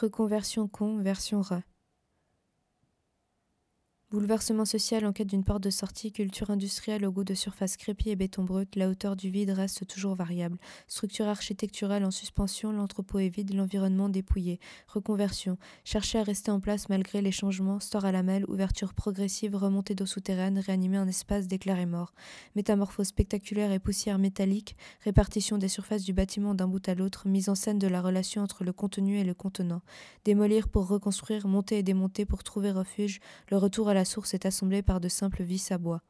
Reconversion con, version. Bouleversement social en quête d'une porte de sortie, culture industrielle au goût de surface crépie et béton brut, la hauteur du vide reste toujours variable. Structure architecturale en suspension, l'entrepôt est vide, l'environnement dépouillé. Reconversion, chercher à rester en place malgré les changements, store à la ouverture progressive, remontée d'eau souterraine, réanimer un espace déclaré mort. Métamorphose spectaculaire et poussière métallique, répartition des surfaces du bâtiment d'un bout à l'autre, mise en scène de la relation entre le contenu et le contenant. Démolir pour reconstruire, monter et démonter pour trouver refuge, le retour à la la source est assemblée par de simples vis à bois.